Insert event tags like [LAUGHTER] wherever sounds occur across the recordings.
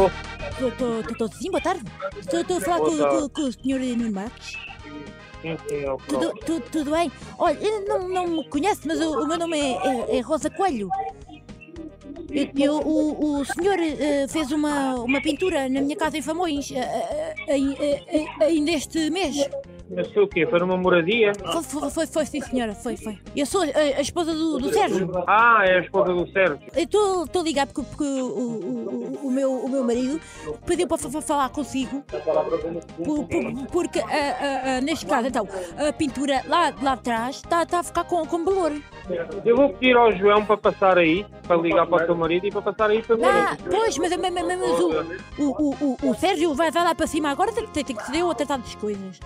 Estou. Estou sim, boa tarde. Estou estou a falar com, com, com o senhor Nuno Marques. Sim, sim, é Tudo, tudo, tudo bem? Olha, eu não, não me conhece, mas o, o meu nome é, é- é Rosa Coelho. Eu, eu- o, o senhor eh, fez uma, uma pintura na minha casa em Famões eh, eh, ainda este mês. Mas foi o quê? Foi numa moradia? Foi, foi, foi, foi, sim, senhora, foi, foi. Eu sou a, a esposa do, do Sérgio. Ah, é a esposa do Sérgio. Eu estou a ligar porque, porque o, o, o, meu, o meu marido pediu para fa- fa- falar consigo. Por- por- porque, ah, ah, neste caso, então, a pintura lá, lá atrás está a ficar com, com valor. Eu vou pedir ao João para passar aí, para ligar para o teu marido e para passar aí para mim. Ah, pois, mas, mas, mas- mas o, o, o, o, o Sérgio vai, vai lá para cima agora, tem, tem, que ser eu a tratar das coisas.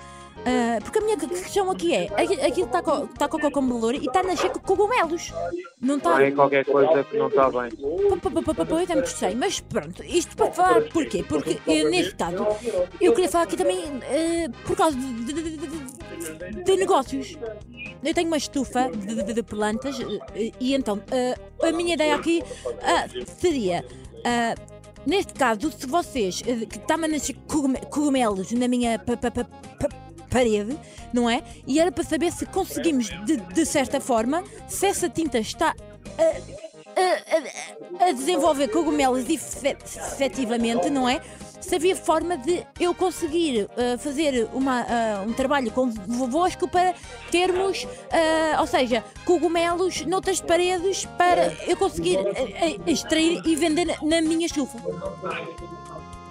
Ah, porque a minha que- questão aqui é: aqui- aquilo está com, está com, com valor e está a nascer com cogumelos. Não está. É qualquer coisa que não está bem. É muito estranho, mas pronto, isto para falar porquê? Porque eh, neste caso eu queria falar aqui também eh, por causa de, de- de- de- negócios. Eu tenho uma estufa de, plantas e então eh, a minha ideia aqui seria. Neste caso, se vocês que está a nascer cogume- cogumelos na minha parede, não é? E era para saber se conseguimos, de, de certa forma, se essa tinta está a, a- a desenvolver cogumelos efe- efetivamente, não é? Se havia forma de eu conseguir uh, fazer uma, uh, um trabalho convosco para termos, uh, ou seja, cogumelos noutras paredes para eu conseguir extrair e vender na- minha chufa.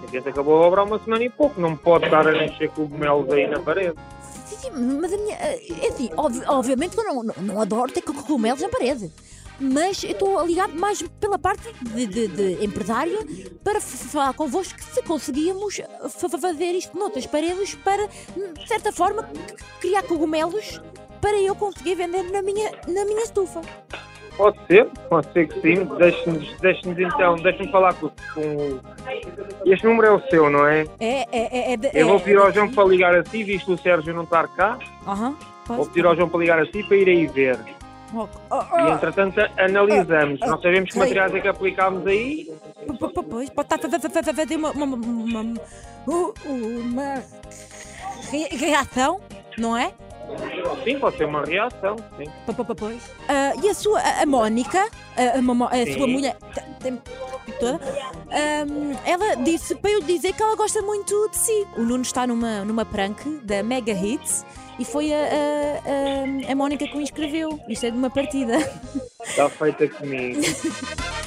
A gente acabou a obra há uma semana e pouco. Não pode estar a nascer cogumelos aí na parede. Sim, mas a minha. É assim, obvi- obviamente que eu não, não, não adoro ter co- cogumelos na parede. Mas eu estou a ligar mais pela parte de, de- de empresário para falar convosco que se conseguíamos fa- fazer isto noutras paredes para, de certa forma, criar cogumelos para eu conseguir vender na minha, na minha estufa. Pode ser, pode ser que sim. Deixe-nos deixe então, deixe-me falar com, com o. Este número é o seu, não é? É, é, é, é, de- Eu vou é- pedir ao João para ligar a si, visto o Sérgio não estar cá. Aham, Vou pedir ao João para ligar a si para ir aí ver. Oh, oh, E oh. entretanto analisamos. Não sabemos que materiais é que aplicámos aí. Pois, pode estar a fa- fa- fa- fazer uma, uma, uma, uma, reação, não é? Sim, pode ser uma reação. Sim. P- p- p- Pois. Ah, e a sua, a, a Mónica, a, a a sua mulher, tem- toda, ahm, ela disse para eu dizer que ela gosta muito de si. O Nuno está numa, numa prank da Mega Hits e foi a, a, a, a Mónica que o inscreveu. Isto é de uma partida. Está feita comigo. [LAUGHS]